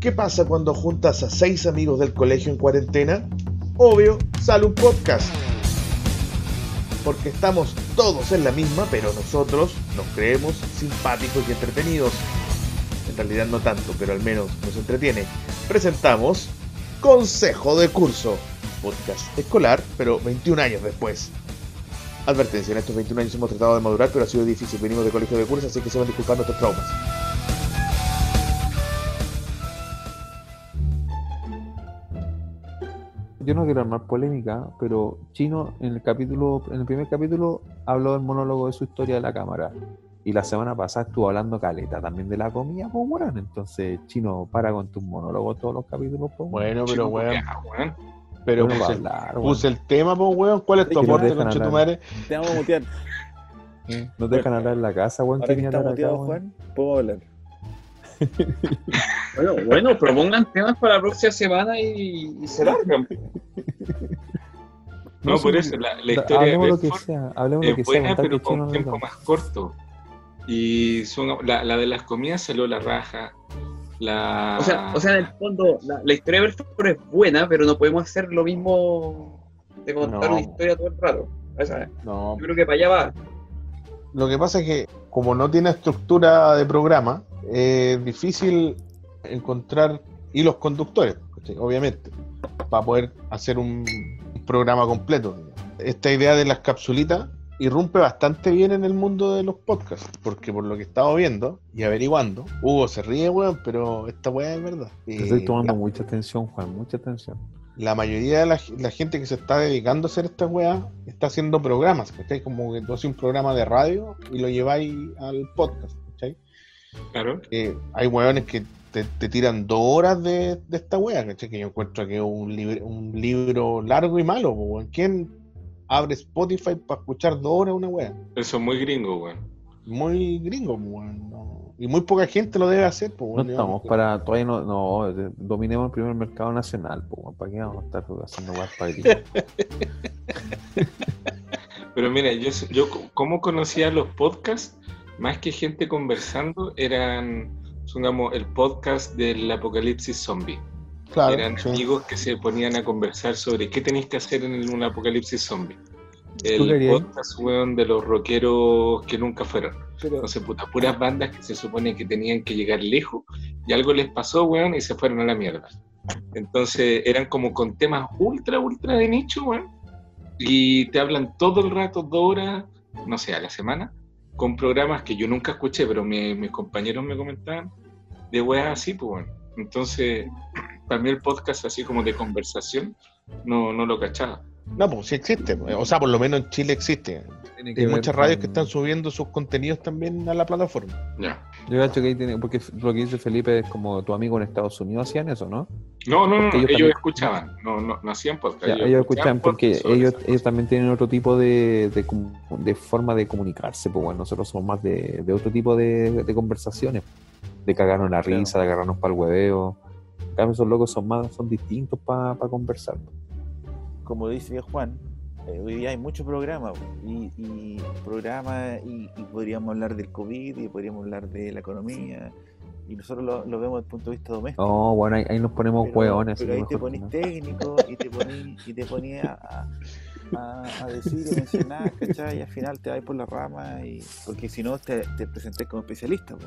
¿Qué pasa cuando juntas a seis amigos del colegio en cuarentena? Obvio, sale un podcast. Porque estamos todos en la misma, pero nosotros nos creemos simpáticos y entretenidos. En realidad no tanto, pero al menos nos entretiene. Presentamos Consejo de Curso, podcast escolar, pero 21 años después. Advertencia, en estos 21 años hemos tratado de madurar, pero ha sido difícil. Venimos de colegio de curso, así que se van a disculpar nuestros traumas. Yo no quiero armar polémica, pero Chino en el capítulo, en el primer capítulo habló del monólogo de su historia de la cámara. Y la semana pasada estuvo hablando caleta también de la comida, pues weón. Entonces, Chino, para con tus monólogos todos los capítulos, pues Bueno, pero weón. Pero Bueno, puse, para hablar, puse el tema, pues weón. ¿Cuál es tu aporte, concha tu madre? Te vamos a mutear. No te dejan hablar en la casa, weón. Ahora que ¿Quién está hablar acá, muteado, weón? Juan, puedo hablar. Bueno, bueno, propongan temas para la próxima semana y, y se largan. No, por eso, la, historia de lo que Bedford sea, hablemos lo que es sea. buena, pero con un tiempo más corto. Y son, la, la de las comidas salió la raja. La... O sea, o sea, en el fondo, la, la historia de Belfort es buena, pero no podemos hacer lo mismo de contar No. una historia todo el rato. No, Yo creo que para allá va. Lo que pasa es que, como no tiene estructura de programa, es difícil encontrar hilos conductores, ¿cachai? obviamente, para poder hacer un programa completo. Esta idea de las capsulitas irrumpe bastante bien en el mundo de los podcasts, porque por lo que he estado viendo y averiguando, Hugo se ríe, weón, pero esta weá es verdad. Te Eh, estoy tomando la- mucha atención, Juan, mucha atención. la mayoría de la, la gente que se está dedicando a hacer esta weá está haciendo programas, ¿cachai? Como que tú haces un programa de radio y lo lleváis al podcast, ¿cachai? Claro. Eh, hay weones que te, te tiran dos horas de, de esta weá, ¿cachai? Que yo encuentro que es un, libre- un libro largo y malo, weón. ¿Quién abre Spotify para escuchar dos horas una weá? Eso es muy gringo, weón. Muy gringo, weón. no. Y muy poca gente lo debe hacer, po, No weón. estamos para, todavía no, dominemos el primer mercado nacional, pues, weón, ¿para qué vamos a estar haciendo weas para? Pero mira, yo, yo como conocía los podcasts, más que gente conversando, eran, supongamos, el podcast del apocalipsis zombie. Claro, eran sí. amigos que se ponían a conversar sobre qué tenéis que hacer en un apocalipsis zombie. El podcast, weón, de los rockeros que nunca fueron. Pero, Entonces, puta, puras bandas que se supone que tenían que llegar lejos y algo les pasó, weón, y se fueron a la mierda. Entonces, eran como con temas ultra, ultra de nicho, weón. Y te hablan todo el rato, dos horas, no sé, a la semana, con programas que yo nunca escuché, pero mi- mis compañeros me comentaban de weas así, pues, weón. Entonces, para mí el podcast así como de conversación, no, no lo cachaba. No, pues sí existe. O sea, por lo menos en Chile existe. Hay ver muchas radios que están subiendo sus contenidos también a la plataforma. Ya. Yo cacho que ahí tiene, porque lo que dice Felipe es como tu amigo en Estados Unidos hacían eso, ¿no? No, no, no, Porque ellos, ellos también- escuchaban, no, no, no hacían podcast. Ya, ellos escuchan porque ellos, ellos también tienen otro tipo de, de, de forma de comunicarse, pues bueno, nosotros somos más de, de otro tipo de, de conversaciones, de cagarnos la Claro. risa, de agarrarnos para el hueveo. En cambio, esos locos son más, son distintos para conversar. como dice Juan, eh, hoy día hay muchos programas y, y programas y, y podríamos hablar del COVID y podríamos hablar de la economía y nosotros lo, lo vemos desde el punto de vista doméstico. No, bueno, ahí, ahí nos ponemos Pero- hueones. Pero ahí te ponís no. técnico y te ponís, y te a, a, a decir y mencionar, ¿cachai? Y al final te vas por la rama y porque si no te, te presenté como especialista. po.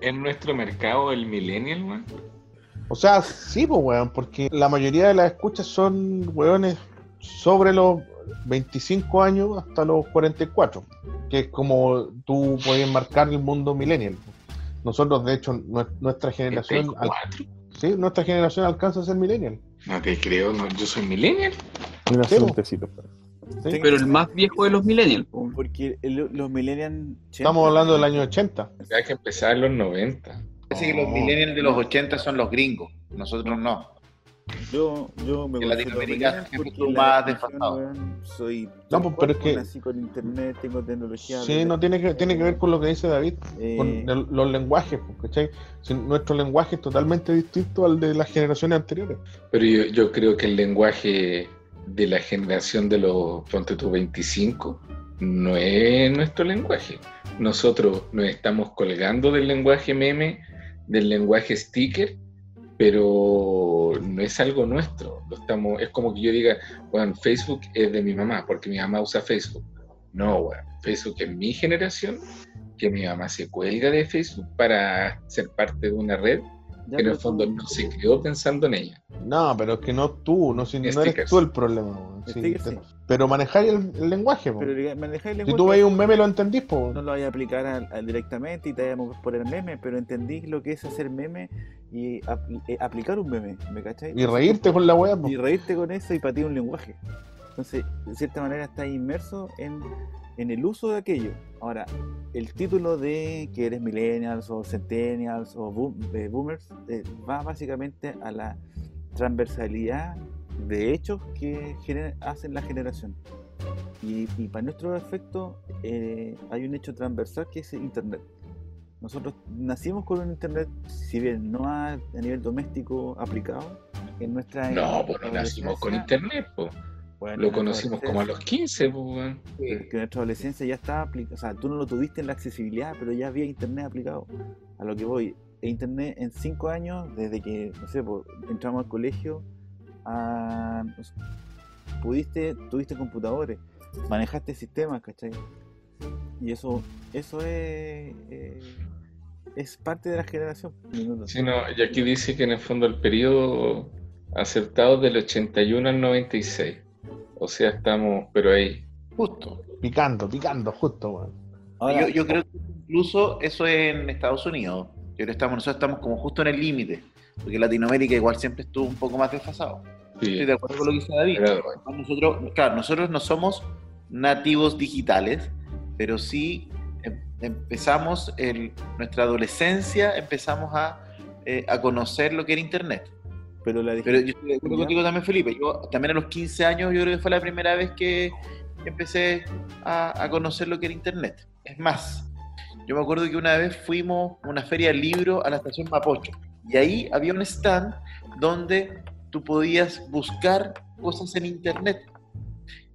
En nuestro mercado, el millennial, weón. O sea, sí, pues, weón, porque la mayoría de las escuchas son weones sobre los 25 años hasta los 44, que es como tú puedes marcar el mundo millennial. Nosotros, de hecho, nue- nuestra generación, al- 34. sí, nuestra generación alcanza a ser millennial. No te creo, no, yo soy millennial. Mira, un. ¿Sí? Pero el más viejo de los millennials. po. Porque el- los millennials... Estamos hablando del año 80. Hay que empezar en los 90. Parece que los millennials de los 80 son los gringos, nosotros no. Yo, yo me En Latinoamérica porque más desfasado. Soy No, pues, pero es que- nací con internet, tengo tecnología. Sí, de- no tiene que, tiene que ver con lo que dice David, eh, con el- los lenguajes, pues, ¿cachai? Si nuestro lenguaje es totalmente distinto al de las generaciones anteriores. Pero yo, yo creo que el lenguaje de la generación de los, ponte tú, 25, no es nuestro lenguaje. Nosotros nos estamos colgando del lenguaje meme, del lenguaje sticker, pero no es algo nuestro. Lo estamos, es como que yo diga, bueno, Facebook es de mi mamá, porque mi mamá usa Facebook. No, bueno, Facebook es mi generación, que mi mamá se cuelga de Facebook para ser parte de una red que en el fondo no se creó pensando en ella. No, pero es que no tú, no, si, no eres Stickers. tú el problema. weón. Sí, Stickers, te- sí. Pero manejáis el, el lenguaje. Pero manejáis el Si tú lenguaje, veis un meme lo entendís, po. no lo vayas a aplicar directamente y te mover por el meme, pero entendís lo que es hacer meme y apl- eh, aplicar un meme, ¿me cachai? y reírte con la weá. po. y reírte con eso y para ti un lenguaje. Entonces, de cierta manera estás inmerso en, en el uso de aquello. Ahora, el título de que eres millennials o centennials o boom- eh, boomers eh, va básicamente a la transversalidad de hechos que hacen la generación. Y, y para nuestro efecto eh, hay un hecho transversal que es Internet. Nosotros nacimos con un Internet, si bien no a, a nivel doméstico aplicado, en nuestra No, pues no nacimos con internet, pues. Bueno, Lo conocimos como a los adolescencia, 15, pues, que en nuestra adolescencia ya estaba aplicado, o sea, tú no lo tuviste en la accesibilidad, pero ya había internet aplicado. A lo que voy, e internet en cinco años, desde que, no sé, pues, entramos al colegio, a, no sé, pudiste, tuviste computadores, manejaste sistemas, ¿cachai? Y eso, eso es, eh, es parte de la generación. Sí, no, y aquí dice que en el fondo el periodo acertado del 81 al 96. O sea, estamos, pero ahí. Justo. Picando, picando, justo. Ahora, yo, yo creo que incluso eso es en Estados Unidos. Yo creo que estamos, nosotros estamos como justo en el límite. Porque Latinoamérica igual siempre estuvo un poco más desfasado. Estoy de acuerdo con lo que dice David. pero- Nosotros, claro, nosotros no somos nativos digitales, pero sí em- empezamos el- nuestra adolescencia, empezamos a, eh, a conocer lo que era Internet. Pero la Pero yo estoy de acuerdo contigo también, Felipe. Yo también a los 15 años yo creo que fue la primera vez que empecé a, a conocer lo que era Internet. Es más, yo me acuerdo que una vez fuimos a una feria del libro a la estación Mapocho y ahí había un stand donde tú podías buscar cosas en Internet.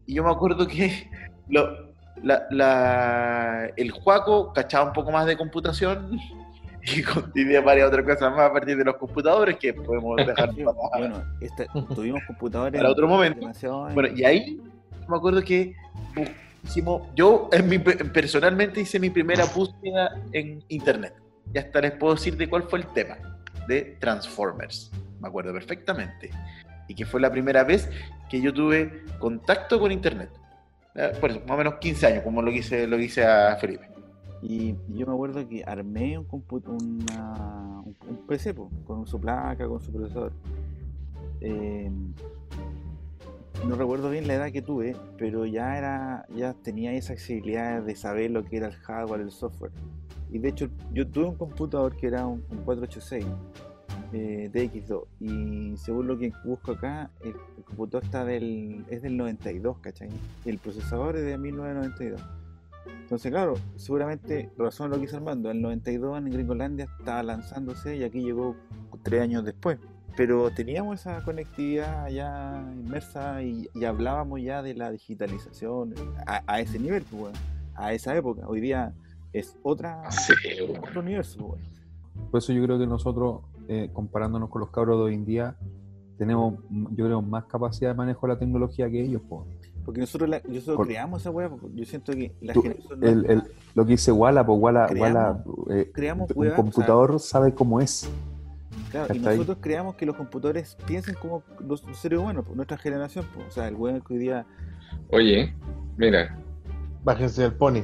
Y yo me acuerdo que lo- la- la- el Juaco cachaba un poco más de computación y tenía varias otras cosas más a partir de los computadores que podemos dejar Sí, para, bueno, esta- tuvimos computadores para otro momento. Bueno, y ahí me acuerdo que bu- hicimos, yo en mi- personalmente hice mi primera búsqueda en internet. Y hasta les puedo decir de cuál fue el tema, de Transformers. Me acuerdo perfectamente. Y que fue la primera vez que yo tuve contacto con internet. Por eso, más o menos 15 años, como lo hice, lo hice a Felipe. Y yo me acuerdo que armé un, una- un, PC con su placa, con su procesador. Eh, no recuerdo bien la edad que tuve, pero ya era, ya tenía esa accesibilidad de saber lo que era el hardware, el software. Y de hecho, yo tuve un computador que era un, un 486 eh, DX2. Y según lo que busco acá, el, el computador está del, es del 92, ¿cachai? El procesador es de 1992. Entonces, claro, seguramente razón lo que hizo Armando. En el 92 en Gringolandia estaba lanzándose y aquí llegó tres años después. Pero teníamos esa conectividad ya inmersa y, y hablábamos ya de la digitalización a, a ese nivel, pues, weón, a esa época. Hoy día es otra, Sí, otro universo. pues, weón. Por eso yo creo que nosotros, eh, comparándonos con los cabros de hoy en día, tenemos, yo creo, más capacidad de manejo de la tecnología que ellos. po. Porque nosotros, la- nosotros Por- creamos esa weá. pues, Yo siento que la Tú- generación El, el- lo que dice Walla, pues Walla, Creamos- Walla, eh, creamos un weá, o sea, computador sabe cómo es. Claro, y nosotros creamos que los computadores piensen como los, los seres humanos, pues, nuestra generación. pues, o sea, el weón que hoy día Oye, mira, Bájense del pony.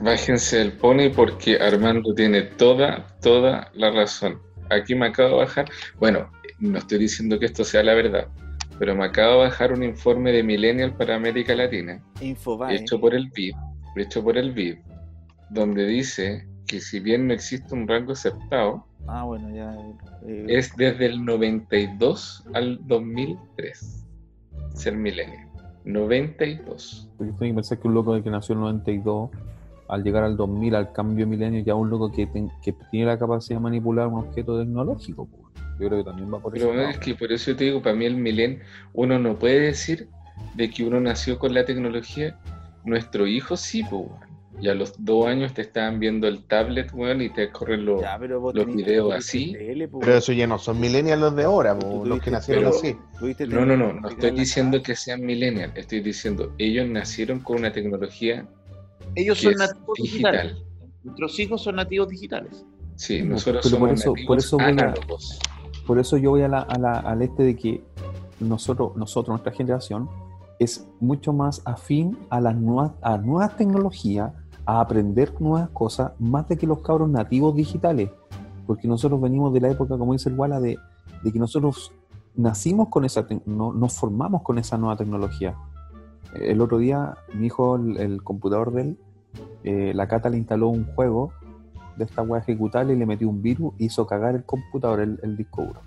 bájense del pony porque Armando tiene toda, toda la razón. Aquí me acabo de bajar, bueno, no estoy diciendo que esto sea la verdad, pero me acabo de bajar un informe de Millennial para América Latina, Infobae. hecho por el BID, hecho por el BID, donde dice que si bien no existe un rango aceptado, Ah, bueno, ya. eh, es desde el 92 al 2003 ser millennial. 92. Porque tengo que pensar que un loco que nació en el 92, al llegar al 2000, al cambio milenio, ya un loco que, ten- que tiene la capacidad de manipular un objeto tecnológico. Yo creo que también va por Pero eso. es que por eso te digo, para mí el milen, uno no puede decir de que uno nació con la tecnología. Nuestro hijo sí, pues. Y a los dos años te estaban viendo el tablet, weón, y te corren los, Ya, pero vos los tenés- videos así. tele, Pero eso ya no son millennials los de ahora, po, los que nacieron pero- así. No, no, no, no en estoy diciendo que sean millennials, estoy diciendo, ellos nacieron con una tecnología Ellos son es nativos digitales. digital. Nuestros hijos son nativos digitales. Sí, Pero nosotros por somos eso- por nativos eso voy a- análogos. Por eso yo voy a la- a la- al este de que nosotros, nosotros, nuestra generación, es mucho más afín a las nuevas, a nuevas tecnologías, a aprender nuevas cosas, más de que los cabros nativos digitales. Porque nosotros venimos de la época, como dice el Wala, de, de que nosotros nacimos con esa, no, nos formamos con esa nueva tecnología. El otro día, mi hijo, el, computador de él, eh, la Cata le instaló un juego de esta web ejecutable y le metió un virus hizo cagar el computador, el, disco duro.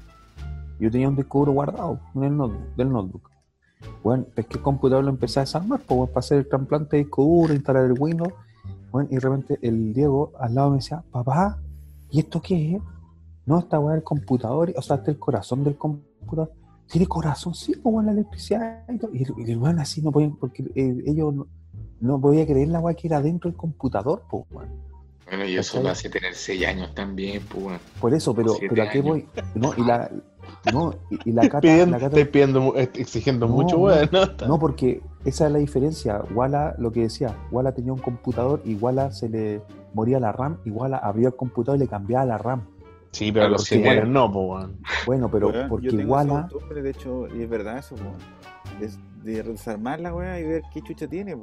Yo tenía un disco duro guardado en el notebook, del notebook. Bueno, pesqué el computador lo empecé a desarmar pues, para hacer el trasplante de disco duro, instalar el Windows. Bueno, y de repente el Diego al lado me decía, papá, ¿y esto qué es? No, esta weá del computador, o sea, este es el corazón del computador. ¿Tiene corazón? Sí, pues bueno, la electricidad y todo. Y, el- y el weón así no podían, porque eh, ellos no, no podía creer la weá que era dentro del computador, pues bueno. Bueno, y eso ¿Cachai? lo hace tener seis años también, pues, weón. Por eso, pero, pero ¿a qué voy? No, y la, no, y, y la cata, Pidiendo, la cata- estáis pidiendo, exigiendo No, mucho, no. weón, ¿no? no, porque esa es la diferencia. Wala, lo que decía, Wala tenía un computador y Wala se le moría la RAM, y Wala abría el computador y le cambiaba la RAM. Sí, pero A los años. no, po, weón. Bueno, pero porque costumbre, de hecho, y es verdad eso, po, de, de desarmar la weá y ver qué chucha tiene,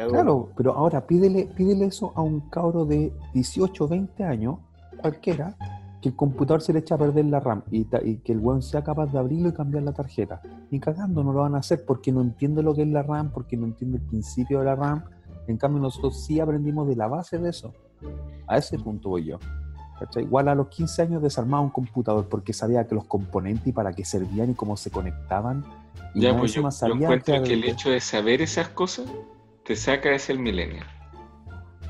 algo, claro, pero ahora pídele, pídele eso a un cabro de 18, 20 años, cualquiera, que el computador se le echa a perder la RAM y, ta- y que el weón sea capaz de abrirlo y cambiar la tarjeta. Ni cagando no lo van a hacer porque no entiende lo que es la RAM, porque no entiende el principio de la RAM. En cambio, nosotros sí aprendimos de la base de eso. A ese punto voy yo. ¿Cachai? Igual a los 15 años desarmaba un computador porque sabía que los componentes y para qué servían y cómo se conectaban. Y Ya, pues yo, yo sabía encuentro que el hecho de saber esas cosas te saca es el millennial.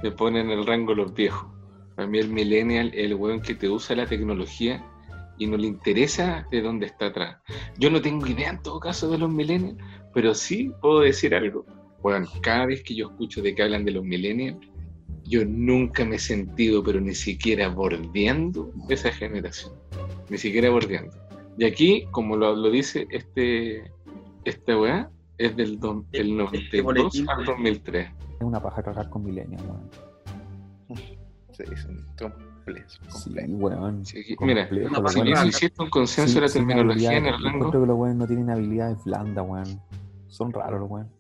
Te pone en el rango los viejos. Para mí el millennial es el weón que te usa la tecnología y no le interesa de dónde está atrás. Yo no tengo idea en todo caso de los millennials, pero sí puedo decir algo. Bueno, cada vez que yo escucho de que hablan de los millennials, yo nunca me he sentido, pero ni siquiera bordeando esa generación. Ni siquiera bordeando. Y aquí, como lo, lo dice este, esta weá, es del, don- del 92 boletín, al weón. 2003. es una paja trabajar con milenios, weón. Sí, son complejos. Sí, complejos. weón. Complejo, mira, si hiciste un consenso de la terminología en el yo rango, encuentro que los weones no tienen habilidades blandas, weón. Son raros los weones.